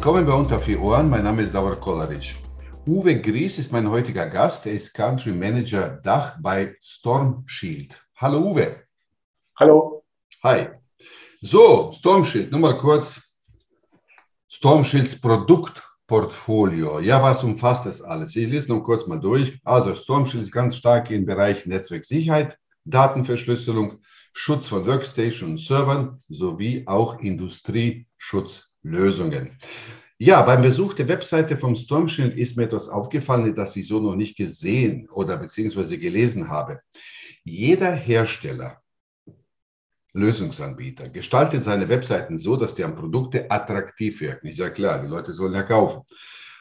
Willkommen bei Unter vier Ohren. Mein Name ist Davor Kolaric. Uwe Gries ist mein heutiger Gast. Er ist Country Manager Dach bei Storm Shield. Hallo Uwe. Hallo. Hi. So, Storm Shield, nur mal kurz. Storm Shields Produktportfolio. Ja, was umfasst das alles? Ich lese noch kurz mal durch. Also Storm Shield ist ganz stark im Bereich Netzwerksicherheit, Datenverschlüsselung, Schutz von Workstation und Servern sowie auch Industrieschutzlösungen. Ja, beim Besuch der Webseite vom Storm Shield ist mir etwas aufgefallen, das ich so noch nicht gesehen oder beziehungsweise gelesen habe. Jeder Hersteller, Lösungsanbieter, gestaltet seine Webseiten so, dass die Produkte attraktiv wirken. Ist ja klar, die Leute sollen ja kaufen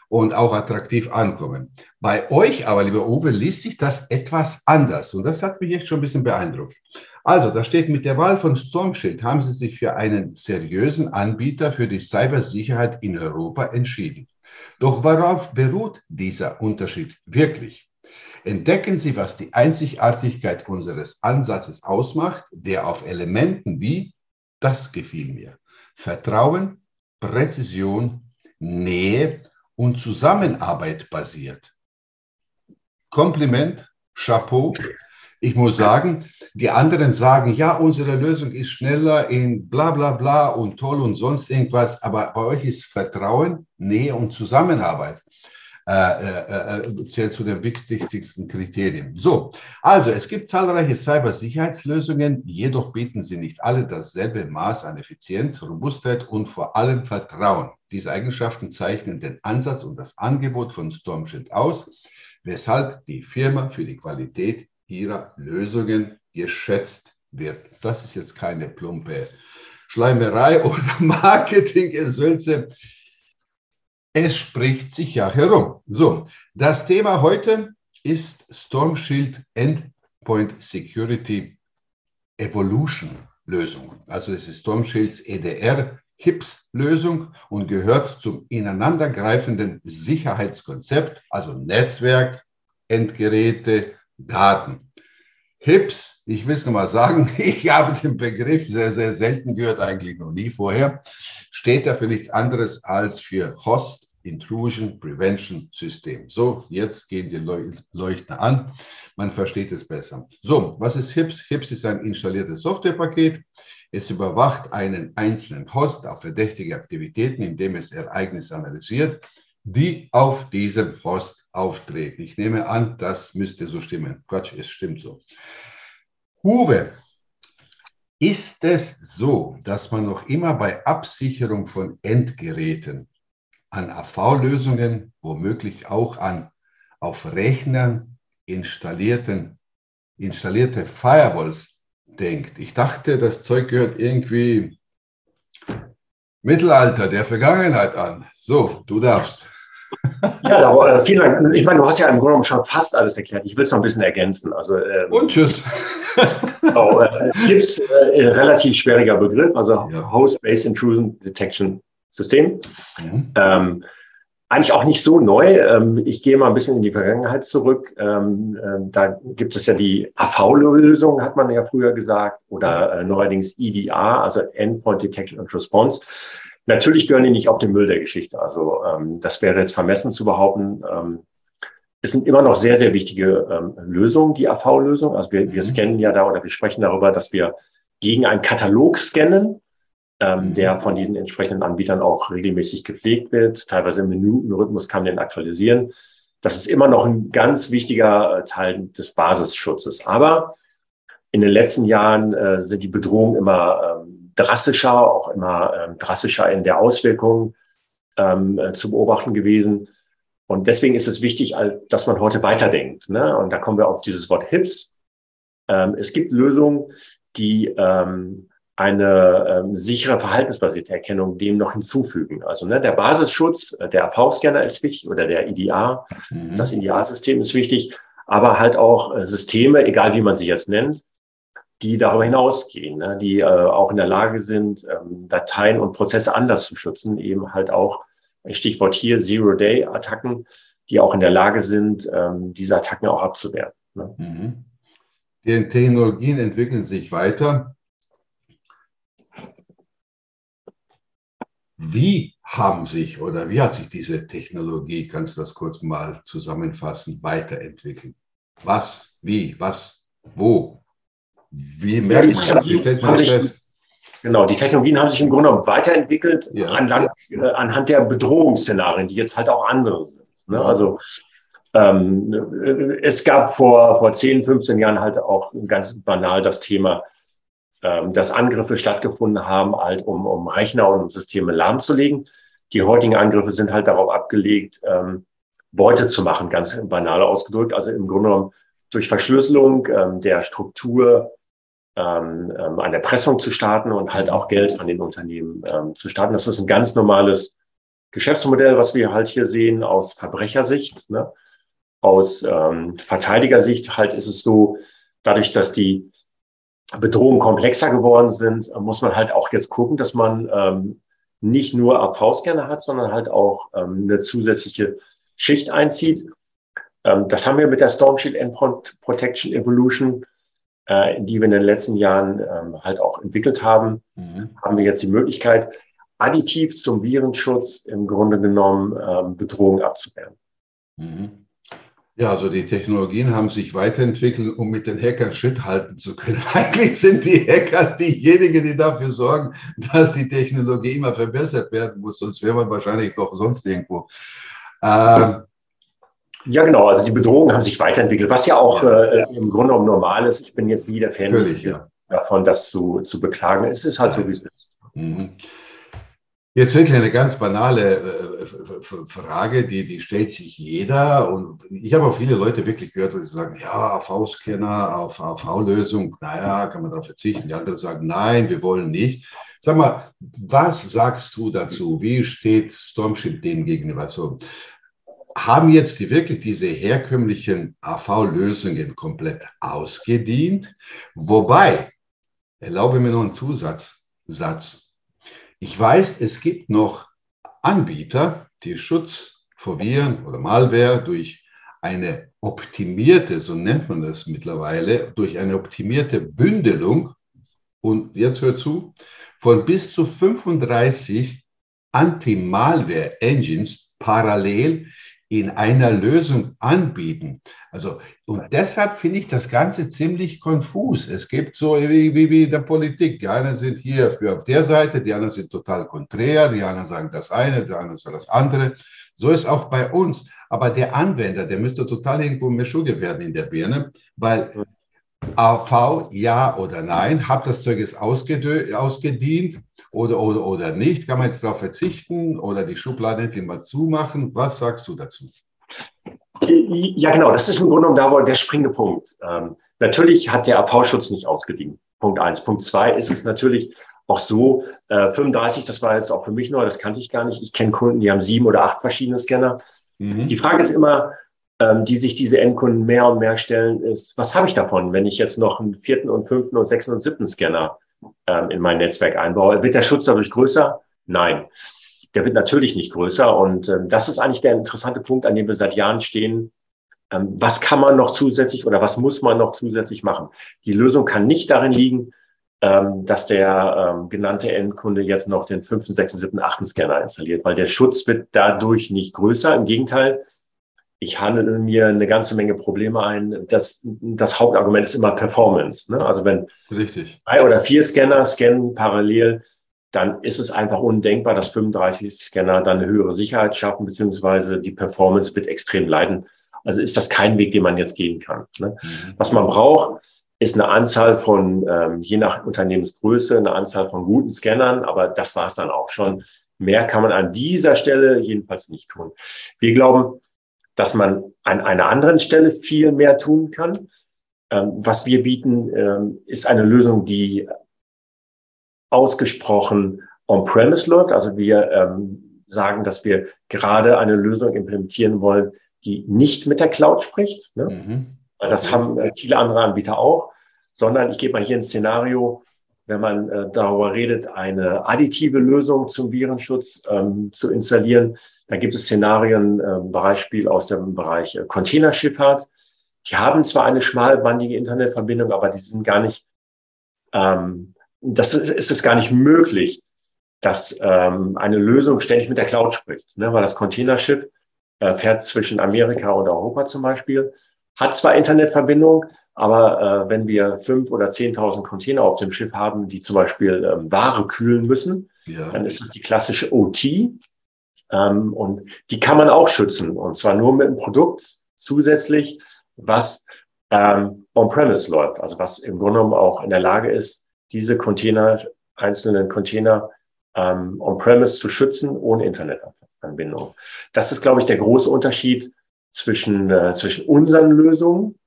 und auch attraktiv ankommen. Bei euch aber, lieber Uwe, liest sich das etwas anders und das hat mich echt schon ein bisschen beeindruckt. Also, da steht, mit der Wahl von Stormshield haben Sie sich für einen seriösen Anbieter für die Cybersicherheit in Europa entschieden. Doch worauf beruht dieser Unterschied wirklich? Entdecken Sie, was die Einzigartigkeit unseres Ansatzes ausmacht, der auf Elementen wie, das gefiel mir, Vertrauen, Präzision, Nähe und Zusammenarbeit basiert. Kompliment, Chapeau. Ich muss sagen, die anderen sagen, ja, unsere Lösung ist schneller in bla bla bla und toll und sonst irgendwas, aber bei euch ist Vertrauen, Nähe und Zusammenarbeit. Äh, äh, äh, zählt zu den wichtigsten Kriterien. So, also es gibt zahlreiche Cybersicherheitslösungen, jedoch bieten sie nicht alle dasselbe Maß an Effizienz, Robustheit und vor allem Vertrauen. Diese Eigenschaften zeichnen den Ansatz und das Angebot von Stormshield aus, weshalb die Firma für die Qualität ihrer Lösungen geschätzt wird. Das ist jetzt keine plumpe Schleimerei oder Marketing-Gesülze. Es spricht sich ja herum. So, das Thema heute ist Storm Shield Endpoint Security Evolution Lösung. Also es ist Storm Shields EDR HIPS Lösung und gehört zum ineinandergreifenden Sicherheitskonzept, also Netzwerk, Endgeräte, Daten. HIPS, ich will es nochmal sagen, ich habe den Begriff sehr, sehr selten gehört, eigentlich noch nie vorher, steht ja für nichts anderes als für Host Intrusion Prevention System. So, jetzt gehen die Leuchten an, man versteht es besser. So, was ist HIPS? HIPS ist ein installiertes Softwarepaket. Es überwacht einen einzelnen Host auf verdächtige Aktivitäten, indem es Ereignisse analysiert, die auf diesem Host auftreten. Ich nehme an, das müsste so stimmen. Quatsch, es stimmt so. Uwe, ist es so, dass man noch immer bei Absicherung von Endgeräten an AV-Lösungen, womöglich auch an auf Rechnern installierten, installierte Firewalls denkt? Ich dachte, das Zeug gehört irgendwie Mittelalter, der Vergangenheit an. So, du darfst. Ja, aber, äh, vielen Dank. Ich meine, du hast ja im Grunde schon fast alles erklärt. Ich will es noch ein bisschen ergänzen. Also, ähm, Und tschüss. oh, äh, GIPS, äh, relativ schwieriger Begriff, also ja. Host-Based Intrusion Detection System. Mhm. Ähm, eigentlich auch nicht so neu. Ähm, ich gehe mal ein bisschen in die Vergangenheit zurück. Ähm, äh, da gibt es ja die AV-Lösung, hat man ja früher gesagt, oder äh, neuerdings EDR, also Endpoint Detection and Response. Natürlich gehören die nicht auf den Müll der Geschichte. Also ähm, das wäre jetzt vermessen zu behaupten. Ähm, es sind immer noch sehr, sehr wichtige ähm, Lösungen, die AV-Lösung. Also wir, wir mhm. scannen ja da oder wir sprechen darüber, dass wir gegen einen Katalog scannen, ähm, mhm. der von diesen entsprechenden Anbietern auch regelmäßig gepflegt wird. Teilweise im Minutenrhythmus kann man den aktualisieren. Das ist immer noch ein ganz wichtiger äh, Teil des Basisschutzes. Aber in den letzten Jahren äh, sind die Bedrohungen immer ähm, drastischer, auch immer ähm, drastischer in der Auswirkung ähm, äh, zu beobachten gewesen. Und deswegen ist es wichtig, dass man heute weiterdenkt. Ne? Und da kommen wir auf dieses Wort HIPS. Ähm, es gibt Lösungen, die ähm, eine ähm, sichere verhaltensbasierte Erkennung dem noch hinzufügen. Also ne, der Basisschutz, äh, der AV-Scanner ist wichtig oder der IDA, mhm. das IDA-System ist wichtig, aber halt auch äh, Systeme, egal wie man sie jetzt nennt, die darüber hinausgehen, ne, die äh, auch in der Lage sind, ähm, Dateien und Prozesse anders zu schützen, eben halt auch, Stichwort hier, Zero-Day-Attacken, die auch in der Lage sind, ähm, diese Attacken auch abzuwehren. Ne. Mhm. Die Technologien entwickeln sich weiter. Wie haben sich oder wie hat sich diese Technologie, kannst du das kurz mal zusammenfassen, weiterentwickelt? Was, wie, was, wo? Wie merkt man das? Wie stellt man das fest? Genau, die Technologien haben sich im Grunde genommen weiterentwickelt ja. anhand, äh, anhand der Bedrohungsszenarien, die jetzt halt auch andere sind. Ne? Also ähm, es gab vor, vor 10, 15 Jahren halt auch ganz banal das Thema, ähm, dass Angriffe stattgefunden haben, halt um, um Rechner und um Systeme lahmzulegen. Die heutigen Angriffe sind halt darauf abgelegt, ähm, Beute zu machen, ganz banal ausgedrückt. Also im Grunde genommen durch Verschlüsselung ähm, der Struktur ähm, ähm, eine Erpressung zu starten und halt auch Geld von den Unternehmen ähm, zu starten. Das ist ein ganz normales Geschäftsmodell, was wir halt hier sehen aus Verbrechersicht. Ne? Aus ähm, Verteidigersicht halt ist es so, dadurch, dass die Bedrohungen komplexer geworden sind, muss man halt auch jetzt gucken, dass man ähm, nicht nur AV-Scanner hat, sondern halt auch ähm, eine zusätzliche Schicht einzieht. Ähm, das haben wir mit der Storm Shield Endpoint Protection Evolution, äh, die wir in den letzten Jahren ähm, halt auch entwickelt haben, mhm. haben wir jetzt die Möglichkeit, additiv zum Virenschutz im Grunde genommen ähm, Bedrohungen abzuwehren. Mhm. Ja, also die Technologien haben sich weiterentwickelt, um mit den Hackern Schritt halten zu können. Eigentlich sind die Hacker diejenigen, die dafür sorgen, dass die Technologie immer verbessert werden muss, sonst wäre man wahrscheinlich doch sonst irgendwo. Ähm, ja, genau. Also die Bedrohungen haben sich weiterentwickelt, was ja auch äh, im Grunde genommen normal ist. Ich bin jetzt nie der Fan Völlig, ja. davon, das zu, zu beklagen. Es ist halt so, wie es ist. Mhm. Jetzt wirklich eine ganz banale äh, Frage, die, die stellt sich jeder. Und ich habe auch viele Leute wirklich gehört, die sagen, ja, AV-Scanner, AV-Lösung, naja, kann man darauf verzichten. Die anderen sagen, nein, wir wollen nicht. Sag mal, was sagst du dazu? Wie steht Stormship dem gegenüber? Also, haben jetzt die wirklich diese herkömmlichen AV-Lösungen komplett ausgedient? Wobei, erlaube mir noch einen Zusatzsatz. Ich weiß, es gibt noch Anbieter, die Schutz vor Viren oder Malware durch eine optimierte, so nennt man das mittlerweile, durch eine optimierte Bündelung, und jetzt hört zu, von bis zu 35 Anti-Malware-Engines parallel in einer Lösung anbieten. Also, und deshalb finde ich das Ganze ziemlich konfus. Es gibt so wie, wie, wie der Politik. Die einen sind hier für auf der Seite, die anderen sind total konträr, die anderen sagen das eine, die anderen sagen das andere. So ist auch bei uns. Aber der Anwender, der müsste total irgendwo Mischugge werden in der Birne, weil AV, ja oder nein, hat das Zeug jetzt ausgedient oder, oder, oder nicht? Kann man jetzt darauf verzichten oder die Schublade endlich mal zumachen? Was sagst du dazu? Ja, genau, das ist im Grunde genommen der springende Punkt. Ähm, natürlich hat der AV-Schutz nicht ausgedient. Punkt eins. Punkt zwei ist es natürlich auch so, äh, 35, das war jetzt auch für mich neu, das kannte ich gar nicht. Ich kenne Kunden, die haben sieben oder acht verschiedene Scanner. Mhm. Die Frage ist immer, ähm, die sich diese Endkunden mehr und mehr stellen, ist, was habe ich davon, wenn ich jetzt noch einen vierten und fünften und sechsten und siebten Scanner ähm, in mein Netzwerk einbaue? Wird der Schutz dadurch größer? Nein. Der wird natürlich nicht größer. Und ähm, das ist eigentlich der interessante Punkt, an dem wir seit Jahren stehen. Ähm, was kann man noch zusätzlich oder was muss man noch zusätzlich machen? Die Lösung kann nicht darin liegen, ähm, dass der ähm, genannte Endkunde jetzt noch den fünften, sechsten, siebten, achten Scanner installiert, weil der Schutz wird dadurch nicht größer. Im Gegenteil, ich handle mir eine ganze Menge Probleme ein. Das, das Hauptargument ist immer Performance. Ne? Also wenn Richtig. drei oder vier Scanner scannen parallel, dann ist es einfach undenkbar, dass 35 Scanner dann eine höhere Sicherheit schaffen, beziehungsweise die Performance wird extrem leiden. Also ist das kein Weg, den man jetzt gehen kann. Ne? Mhm. Was man braucht, ist eine Anzahl von, ähm, je nach Unternehmensgröße, eine Anzahl von guten Scannern, aber das war es dann auch schon. Mehr kann man an dieser Stelle jedenfalls nicht tun. Wir glauben, dass man an einer anderen Stelle viel mehr tun kann. Ähm, was wir bieten, ähm, ist eine Lösung, die ausgesprochen on-premise läuft. Also wir ähm, sagen, dass wir gerade eine Lösung implementieren wollen, die nicht mit der Cloud spricht. Ne? Mhm. Das haben äh, viele andere Anbieter auch, sondern ich gebe mal hier ein Szenario, wenn man äh, darüber redet, eine additive Lösung zum Virenschutz ähm, zu installieren. Da gibt es Szenarien, äh, Beispiel aus dem Bereich äh, Containerschifffahrt. Die haben zwar eine schmalbandige Internetverbindung, aber die sind gar nicht, ähm, das ist, ist es gar nicht möglich, dass ähm, eine Lösung ständig mit der Cloud spricht, ne? weil das Containerschiff äh, fährt zwischen Amerika und Europa zum Beispiel, hat zwar Internetverbindung, aber äh, wenn wir fünf oder zehntausend Container auf dem Schiff haben, die zum Beispiel ähm, Ware kühlen müssen, ja. dann ist das die klassische OT. Ähm, und die kann man auch schützen. Und zwar nur mit einem Produkt zusätzlich, was ähm, on-premise läuft. Also was im Grunde genommen auch in der Lage ist, diese Container, einzelnen Container ähm, on-premise zu schützen ohne Internetanbindung. Das ist, glaube ich, der große Unterschied zwischen, äh, zwischen unseren Lösungen,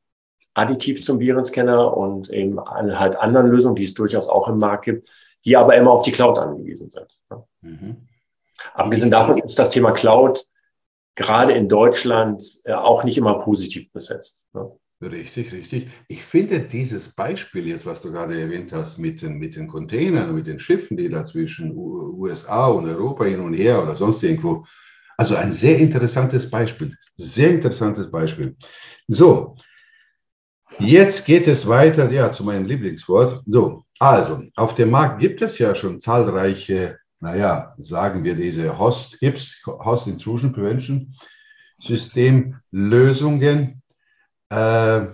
additiv zum Virenscanner und eben halt anderen Lösungen, die es durchaus auch im Markt gibt, die aber immer auf die Cloud angewiesen sind. Mhm. Abgesehen davon ist das Thema Cloud gerade in Deutschland äh, auch nicht immer positiv besetzt. Ne? Richtig, richtig. Ich finde dieses Beispiel jetzt, was du gerade erwähnt hast, mit den, mit den Containern, mit den Schiffen, die da zwischen USA und Europa hin und her oder sonst irgendwo, also ein sehr interessantes Beispiel. Sehr interessantes Beispiel. So, jetzt geht es weiter, ja, zu meinem Lieblingswort. So, also, auf dem Markt gibt es ja schon zahlreiche, naja, sagen wir diese Host, HIPS, Host Intrusion Prevention Systemlösungen, äh,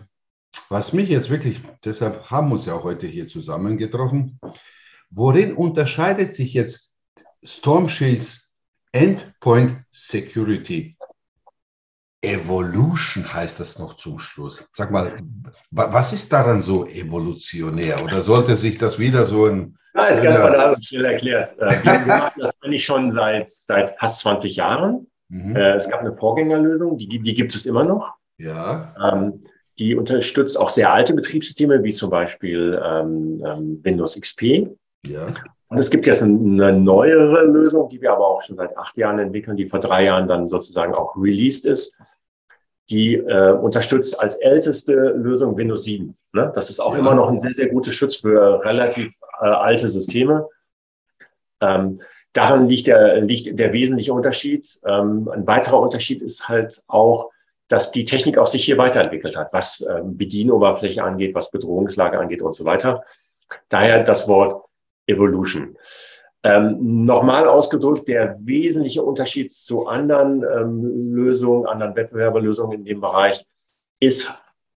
was mich jetzt wirklich, deshalb haben wir uns ja heute hier zusammengetroffen, worin unterscheidet sich jetzt Storm Shields Endpoint Security Evolution heißt das noch zum Schluss. Sag mal, was ist daran so evolutionär? Oder sollte sich das wieder so ein. Ja, ist ganz banal schnell erklärt. Äh, wir, machen das eigentlich schon seit, seit fast 20 Jahren. Mhm. Äh, es gab eine Vorgängerlösung, die, die gibt es immer noch. Ja. Ähm, die unterstützt auch sehr alte Betriebssysteme, wie zum Beispiel ähm, ähm Windows XP. Ja. Und es gibt jetzt eine neuere Lösung, die wir aber auch schon seit acht Jahren entwickeln, die vor drei Jahren dann sozusagen auch released ist. Die äh, unterstützt als älteste Lösung Windows 7. Ne? Das ist auch ja. immer noch ein sehr, sehr gutes Schutz für relativ äh, alte Systeme. Ähm, daran liegt der, liegt der wesentliche Unterschied. Ähm, ein weiterer Unterschied ist halt auch, dass die Technik auch sich hier weiterentwickelt hat, was ähm, Bedienoberfläche angeht, was Bedrohungslage angeht und so weiter. Daher das Wort Evolution. Ähm, Nochmal ausgedrückt, der wesentliche Unterschied zu anderen ähm, Lösungen, anderen Wettbewerberlösungen in dem Bereich ist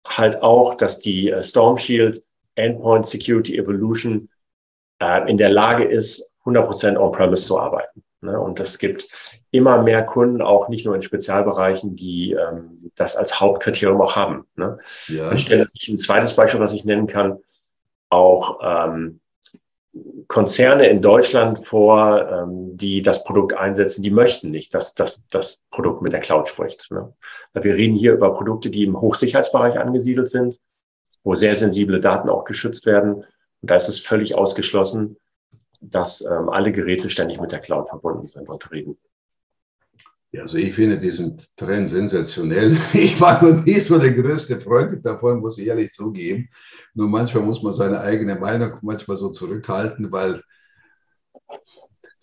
halt auch, dass die äh, Storm Shield Endpoint Security Evolution äh, in der Lage ist, 100% on-premise zu arbeiten. Ne? Und es gibt immer mehr Kunden, auch nicht nur in Spezialbereichen, die ähm, das als Hauptkriterium auch haben. Ne? Ja. Ich stelle sich ein zweites Beispiel, was ich nennen kann, auch ähm, Konzerne in Deutschland vor, ähm, die das Produkt einsetzen, die möchten nicht, dass, dass das Produkt mit der Cloud spricht. Ne? Wir reden hier über Produkte, die im Hochsicherheitsbereich angesiedelt sind, wo sehr sensible Daten auch geschützt werden. Und da ist es völlig ausgeschlossen, dass ähm, alle Geräte ständig mit der Cloud verbunden sind und reden. Ja, also ich finde diesen Trend sensationell. Ich war noch nie so der größte Freund davon, muss ich ehrlich zugeben. Nur manchmal muss man seine eigene Meinung manchmal so zurückhalten, weil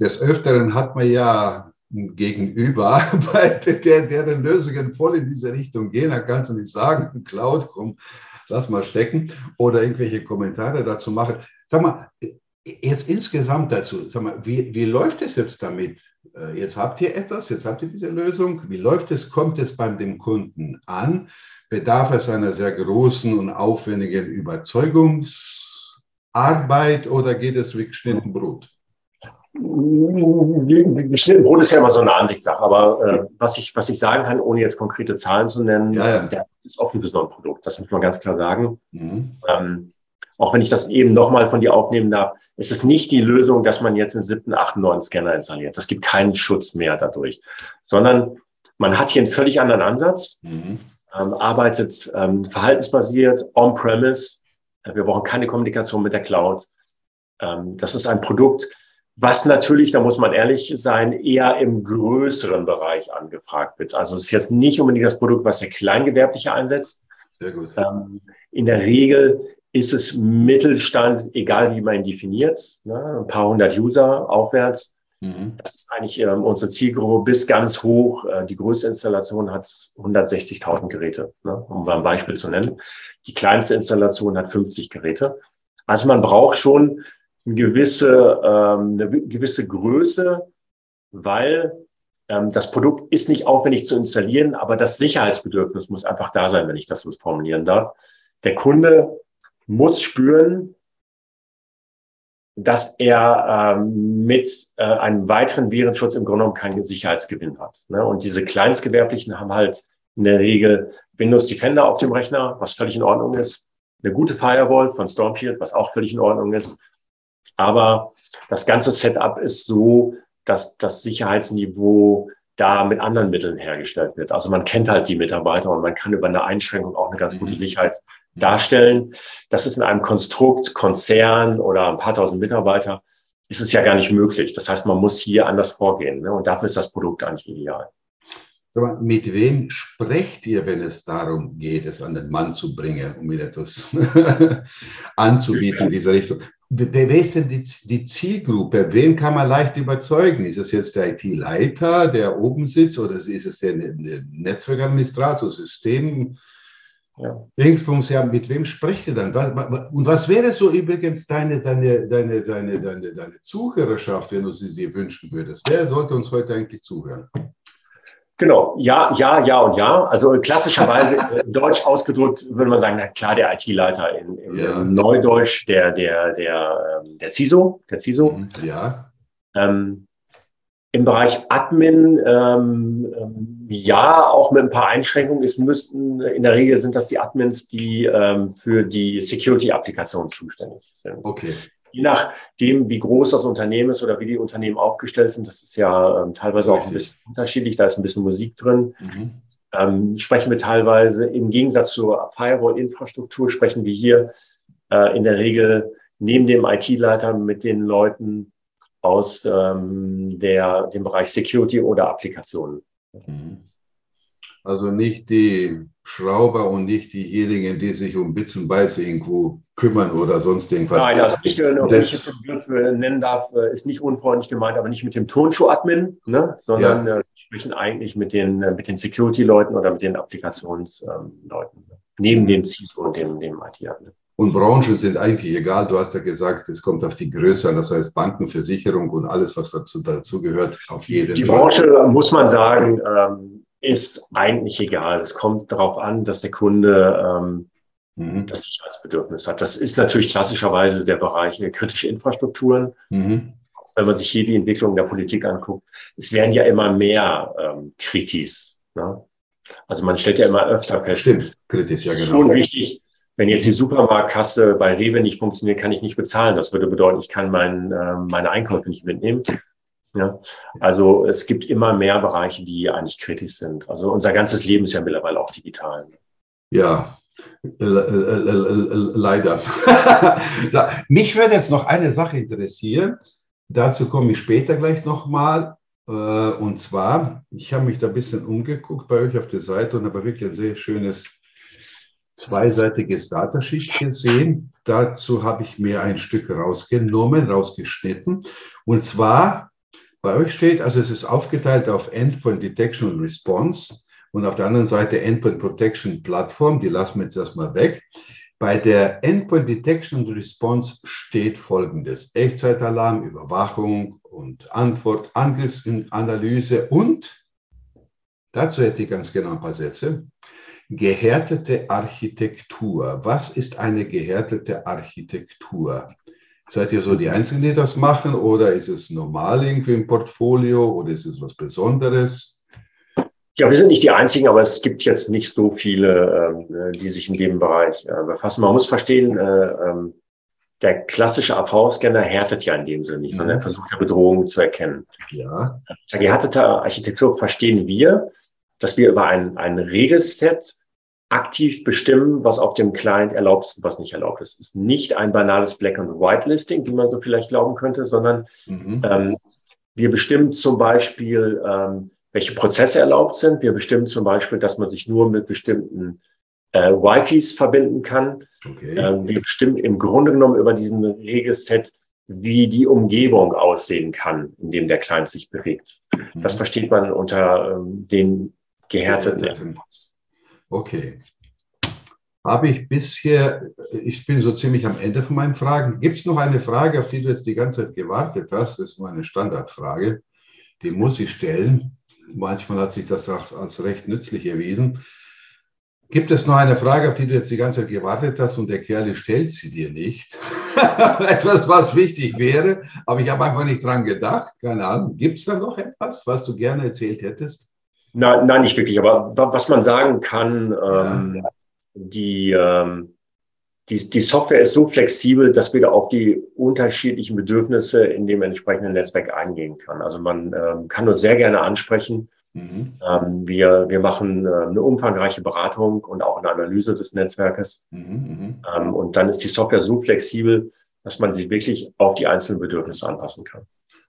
des Öfteren hat man ja ein Gegenüber, der, der den Lösungen voll in diese Richtung gehen. Da kannst du nicht sagen, Cloud, komm, lass mal stecken oder irgendwelche Kommentare dazu machen. Sag mal, jetzt insgesamt dazu, sag mal, wie, wie läuft es jetzt damit? Äh, jetzt habt ihr etwas, jetzt habt ihr diese Lösung. Wie läuft es? Kommt es beim dem Kunden an? Bedarf es einer sehr großen und aufwendigen Überzeugungsarbeit oder geht es wie geschnitten Brot? Geschnitten Brot ist ja immer so eine Ansichtssache, aber äh, was, ich, was ich sagen kann, ohne jetzt konkrete Zahlen zu nennen, ja, ja. der ist offen für so ein Produkt. Das muss man ganz klar sagen. Mhm. Ähm, auch wenn ich das eben nochmal von dir aufnehmen darf, ist es nicht die Lösung, dass man jetzt einen siebten, achten, neuen Scanner installiert. Das gibt keinen Schutz mehr dadurch, sondern man hat hier einen völlig anderen Ansatz, mhm. ähm, arbeitet ähm, verhaltensbasiert, on-premise. Äh, wir brauchen keine Kommunikation mit der Cloud. Ähm, das ist ein Produkt, was natürlich, da muss man ehrlich sein, eher im größeren Bereich angefragt wird. Also es ist jetzt nicht unbedingt das Produkt, was der Kleingewerbliche einsetzt. Sehr gut. Ähm, in der Regel ist es Mittelstand, egal wie man ihn definiert, ne, ein paar hundert User aufwärts. Mhm. Das ist eigentlich ähm, unsere Zielgruppe bis ganz hoch. Äh, die größte Installation hat 160.000 Geräte, ne, um mal ein Beispiel zu nennen. Die kleinste Installation hat 50 Geräte. Also man braucht schon eine gewisse, ähm, eine gewisse Größe, weil ähm, das Produkt ist nicht aufwendig zu installieren, aber das Sicherheitsbedürfnis muss einfach da sein, wenn ich das so formulieren darf. Der Kunde muss spüren, dass er ähm, mit äh, einem weiteren Virenschutz im Grunde genommen keinen Sicherheitsgewinn hat. Ne? Und diese Kleinstgewerblichen haben halt in der Regel Windows Defender auf dem Rechner, was völlig in Ordnung ist. Eine gute Firewall von Stormfield, was auch völlig in Ordnung ist. Aber das ganze Setup ist so, dass das Sicherheitsniveau da mit anderen Mitteln hergestellt wird. Also man kennt halt die Mitarbeiter und man kann über eine Einschränkung auch eine ganz gute mhm. Sicherheit darstellen. Das ist in einem Konstrukt, Konzern oder ein paar tausend Mitarbeiter, ist es ja gar nicht möglich. Das heißt, man muss hier anders vorgehen. Ne? Und dafür ist das Produkt eigentlich ideal. Mal, mit wem sprecht ihr, wenn es darum geht, es an den Mann zu bringen, um ihm etwas anzubieten in dieser Richtung? Wer ist denn die, die, Zielgruppe? Wen kann man leicht überzeugen? Ist es jetzt der IT-Leiter, der oben sitzt, oder ist es der Netzwerkadministrator, System? Ja. Dingsbums, ja, mit wem sprecht ihr dann? Und was wäre so übrigens deine, deine, deine, deine, deine, deine Zuhörerschaft, wenn du sie dir wünschen würdest? Wer sollte uns heute eigentlich zuhören? Genau, ja, ja, ja und ja. Also klassischerweise Deutsch ausgedrückt würde man sagen, na klar, der IT-Leiter in, in ja. Neudeutsch, der, der, der, ähm, der CISO, der CISO. Mhm, ja. Ähm, Im Bereich Admin, ähm, ähm, ja, auch mit ein paar Einschränkungen. Es müssten, in der Regel sind das die Admins, die ähm, für die Security-Applikation zuständig sind. Okay je nachdem, wie groß das Unternehmen ist oder wie die Unternehmen aufgestellt sind, das ist ja ähm, teilweise auch ein bisschen unterschiedlich, da ist ein bisschen Musik drin. Mhm. Ähm, sprechen wir teilweise im Gegensatz zur Firewall-Infrastruktur, sprechen wir hier äh, in der Regel neben dem IT-Leiter mit den Leuten aus ähm, der, dem Bereich Security oder Applikationen. Mhm. Also nicht die Schrauber und nicht diejenigen, die sich um Bits und Bytes irgendwo kümmern oder sonst irgendwas. Nein, das nicht, wenn ich jetzt den Begriff nennen darf, äh, ist nicht unfreundlich gemeint, aber nicht mit dem Turnschuh-Admin, ne, sondern ja. äh, sprechen eigentlich mit den, äh, mit den Security-Leuten oder mit den Applikationsleuten, ähm, neben dem CISO und dem, dem IT-Admin. Und Branchen sind eigentlich egal. Du hast ja gesagt, es kommt auf die Größe an. Das heißt Banken, Versicherung und alles, was dazu, dazu gehört, auf jeden die Fall. Die Branche, muss man sagen, ähm, ist eigentlich egal. Es kommt darauf an, dass der Kunde ähm, mhm. das Sicherheitsbedürfnis hat. Das ist natürlich klassischerweise der Bereich kritische Infrastrukturen. Mhm. Wenn man sich hier die Entwicklung der Politik anguckt, es werden ja immer mehr ähm, Kritis. Ne? Also man stellt ja immer öfter fest. Stimmt, Kritis, ja genau. Schon wichtig, wenn jetzt die Supermarktkasse bei Rewe nicht funktioniert, kann ich nicht bezahlen. Das würde bedeuten, ich kann mein, äh, meine Einkäufe nicht mitnehmen. Ja, also es gibt immer mehr Bereiche, die eigentlich kritisch sind. Also unser ganzes Leben ist ja mittlerweile auch digital. Ja, leider. Mich würde jetzt noch eine Sache interessieren. Dazu komme ich später gleich nochmal. Äh, und zwar, ich habe mich da ein bisschen umgeguckt bei euch auf der Seite und habe wirklich ein sehr schönes zweiseitiges Datasheet gesehen. Dazu habe ich mir ein Stück rausgenommen, rausgeschnitten. Und zwar bei euch steht, also es ist aufgeteilt auf Endpoint Detection und Response und auf der anderen Seite Endpoint Protection Plattform, die lassen wir jetzt erstmal weg. Bei der Endpoint Detection und Response steht folgendes: Echtzeitalarm, Überwachung und Antwort, Angriffsanalyse und dazu hätte ich ganz genau ein paar Sätze. Gehärtete Architektur. Was ist eine gehärtete Architektur? Seid ihr so die Einzigen, die das machen oder ist es normal irgendwie im Portfolio oder ist es was Besonderes? Ja, wir sind nicht die Einzigen, aber es gibt jetzt nicht so viele, ähm, die sich in dem Bereich äh, befassen. Man muss verstehen, äh, ähm, der klassische AV-Scanner härtet ja in dem Sinne nicht, sondern er mhm. versucht ja Bedrohungen zu erkennen. Ja. Unter gehärteter Architektur verstehen wir, dass wir über ein, ein Regelset aktiv bestimmen, was auf dem Client erlaubt ist und was nicht erlaubt ist. Es ist nicht ein banales Black and White Listing, wie man so vielleicht glauben könnte, sondern mhm. ähm, wir bestimmen zum Beispiel, ähm, welche Prozesse erlaubt sind. Wir bestimmen zum Beispiel, dass man sich nur mit bestimmten äh, Wi-Fis verbinden kann. Okay. Ähm, wir bestimmen im Grunde genommen über diesen Regelset, wie die Umgebung aussehen kann, in dem der Client sich bewegt. Mhm. Das versteht man unter ähm, den gehärteten Okay. habe ich bisher, ich bin so ziemlich am Ende von meinen Fragen. Gibt es noch eine Frage, auf die du jetzt die ganze Zeit gewartet hast? Das ist meine Standardfrage. Die muss ich stellen. Manchmal hat sich das auch als recht nützlich erwiesen. Gibt es noch eine Frage, auf die du jetzt die ganze Zeit gewartet hast und der Kerl stellt sie dir nicht? etwas, was wichtig wäre, aber ich habe einfach nicht dran gedacht. Keine Ahnung. Gibt es da noch etwas, was du gerne erzählt hättest? Nein, nein, nicht wirklich. Aber was man sagen kann, ähm, ja. die, ähm, die, die Software ist so flexibel, dass wir da auf die unterschiedlichen Bedürfnisse in dem entsprechenden Netzwerk eingehen kann. Also man ähm, kann uns sehr gerne ansprechen Mhm. Ähm, wir, wir machen äh, eine umfangreiche Beratung und auch eine Analyse des Netzwerkes. Mhm, mhm, ähm, und dann ist die Software so flexibel, dass man sie wirklich auf die einzelnen Bedürfnisse anpassen kann.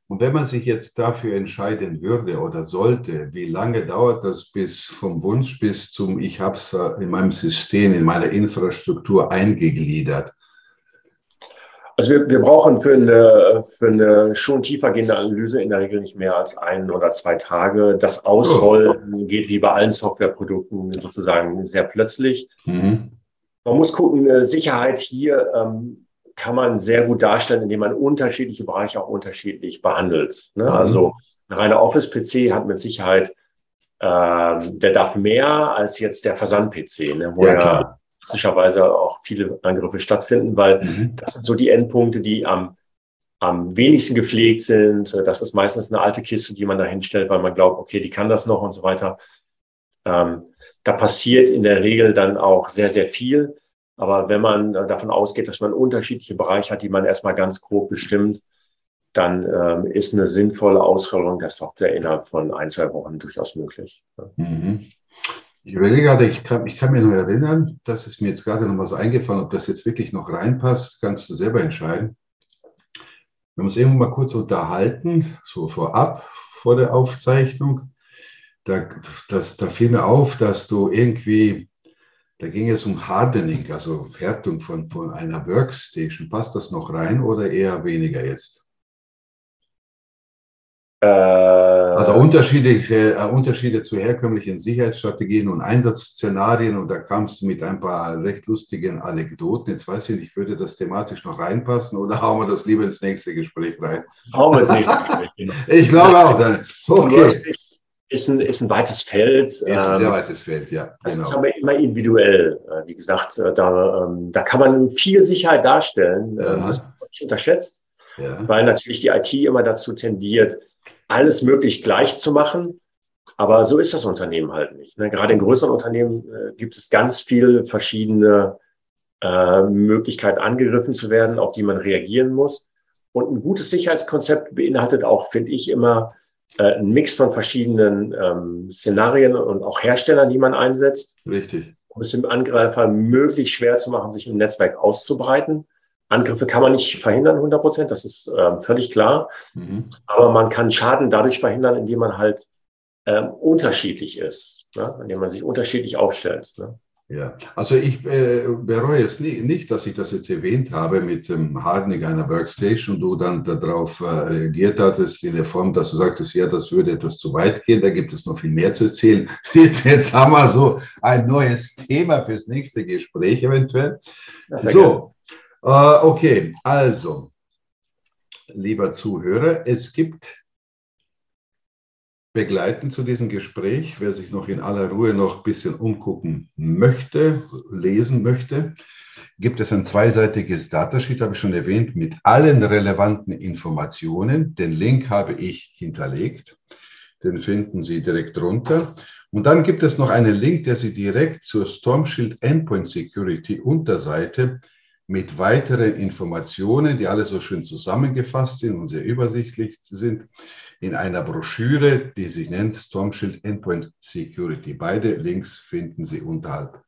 Und wenn man sich jetzt dafür entscheiden würde oder sollte, wie lange dauert das bis vom Wunsch bis zum, ich habe es in meinem System, in meiner Infrastruktur eingegliedert? Also wir, wir brauchen für eine, für eine schon tiefergehende Analyse in der Regel nicht mehr als ein oder zwei Tage. Das Ausrollen geht wie bei allen Softwareprodukten sozusagen sehr plötzlich. Mhm. Man muss gucken, äh, Sicherheit hier ähm, kann man sehr gut darstellen, indem man unterschiedliche Bereiche auch unterschiedlich behandelt. Ne? Mhm. Also ein reiner Office-PC hat mit Sicherheit, ähm, der darf mehr als jetzt der Versand-PC, ne? wo ja, er klassischerweise auch viele Angriffe stattfinden, weil mhm. das sind so die Endpunkte, die am, am wenigsten gepflegt sind. Das ist meistens eine alte Kiste, die man da hinstellt, weil man glaubt, okay, die kann das noch und so weiter. Ähm, da passiert in der Regel dann auch sehr, sehr viel. Aber wenn man davon ausgeht, dass man unterschiedliche Bereiche hat, die man erstmal ganz grob bestimmt, dann ähm, ist eine sinnvolle Ausrollung der Software innerhalb von ein, zwei Wochen durchaus möglich. Mhm. Ich überlege gerade, ich kann, ich kann mir noch erinnern, das ist mir jetzt gerade noch was eingefallen, ob das jetzt wirklich noch reinpasst, kannst du selber entscheiden. Wir haben uns irgendwo mal kurz unterhalten, so vorab, vor der Aufzeichnung. Da, das, da fiel mir auf, dass du irgendwie, da ging es um Hardening, also Härtung von, von einer Workstation. Passt das noch rein oder eher weniger jetzt? Äh, also Unterschiede, äh, Unterschiede zu herkömmlichen Sicherheitsstrategien und Einsatzszenarien und da kamst du mit ein paar recht lustigen Anekdoten. Jetzt weiß ich nicht, würde das thematisch noch reinpassen oder hauen wir das lieber ins nächste Gespräch rein? Hauen wir ins nächste Gespräch. Genau. Ich glaube auch. Dann. Okay. Ist ein, ist ein weites Feld. Ist ein sehr ähm, weites Feld, ja. Das genau. ist aber immer individuell. Äh, wie gesagt, da, ähm, da kann man viel Sicherheit darstellen. Ja. Das wird nicht unterschätzt, ja. weil natürlich die IT immer dazu tendiert, alles möglich gleich zu machen. Aber so ist das Unternehmen halt nicht. Ne? Gerade in größeren Unternehmen äh, gibt es ganz viele verschiedene äh, Möglichkeiten, angegriffen zu werden, auf die man reagieren muss. Und ein gutes Sicherheitskonzept beinhaltet auch, finde ich, immer äh, einen Mix von verschiedenen ähm, Szenarien und auch Herstellern, die man einsetzt. Richtig. Um es dem Angreifer möglichst schwer zu machen, sich im Netzwerk auszubreiten. Angriffe kann man nicht verhindern, 100 Prozent, das ist ähm, völlig klar. Mhm. Aber man kann Schaden dadurch verhindern, indem man halt ähm, unterschiedlich ist, ne? indem man sich unterschiedlich aufstellt. Ne? Ja, also ich äh, bereue es nie, nicht, dass ich das jetzt erwähnt habe mit dem Hardening einer Workstation du dann darauf äh, reagiert hattest in der Form, dass du sagtest, ja, das würde etwas zu weit gehen, da gibt es noch viel mehr zu erzählen. Jetzt haben wir so ein neues Thema fürs nächste Gespräch eventuell. So, Uh, okay, also, lieber Zuhörer, es gibt begleitend zu diesem Gespräch, wer sich noch in aller Ruhe noch ein bisschen umgucken möchte, lesen möchte, gibt es ein zweiseitiges Datasheet, habe ich schon erwähnt, mit allen relevanten Informationen. Den Link habe ich hinterlegt. Den finden Sie direkt drunter. Und dann gibt es noch einen Link, der Sie direkt zur Stormshield Endpoint Security Unterseite mit weiteren Informationen, die alle so schön zusammengefasst sind und sehr übersichtlich sind, in einer Broschüre, die sich nennt Stormshield Endpoint Security. Beide Links finden Sie unterhalb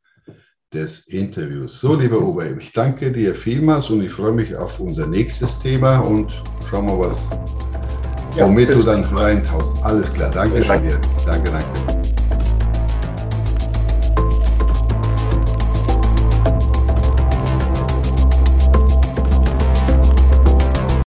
des Interviews. So, lieber Uwe, ich danke dir vielmals und ich freue mich auf unser nächstes Thema und schauen wir, was, ja, womit du dann reintauchst. Alles klar, danke schön dir. Danke, danke.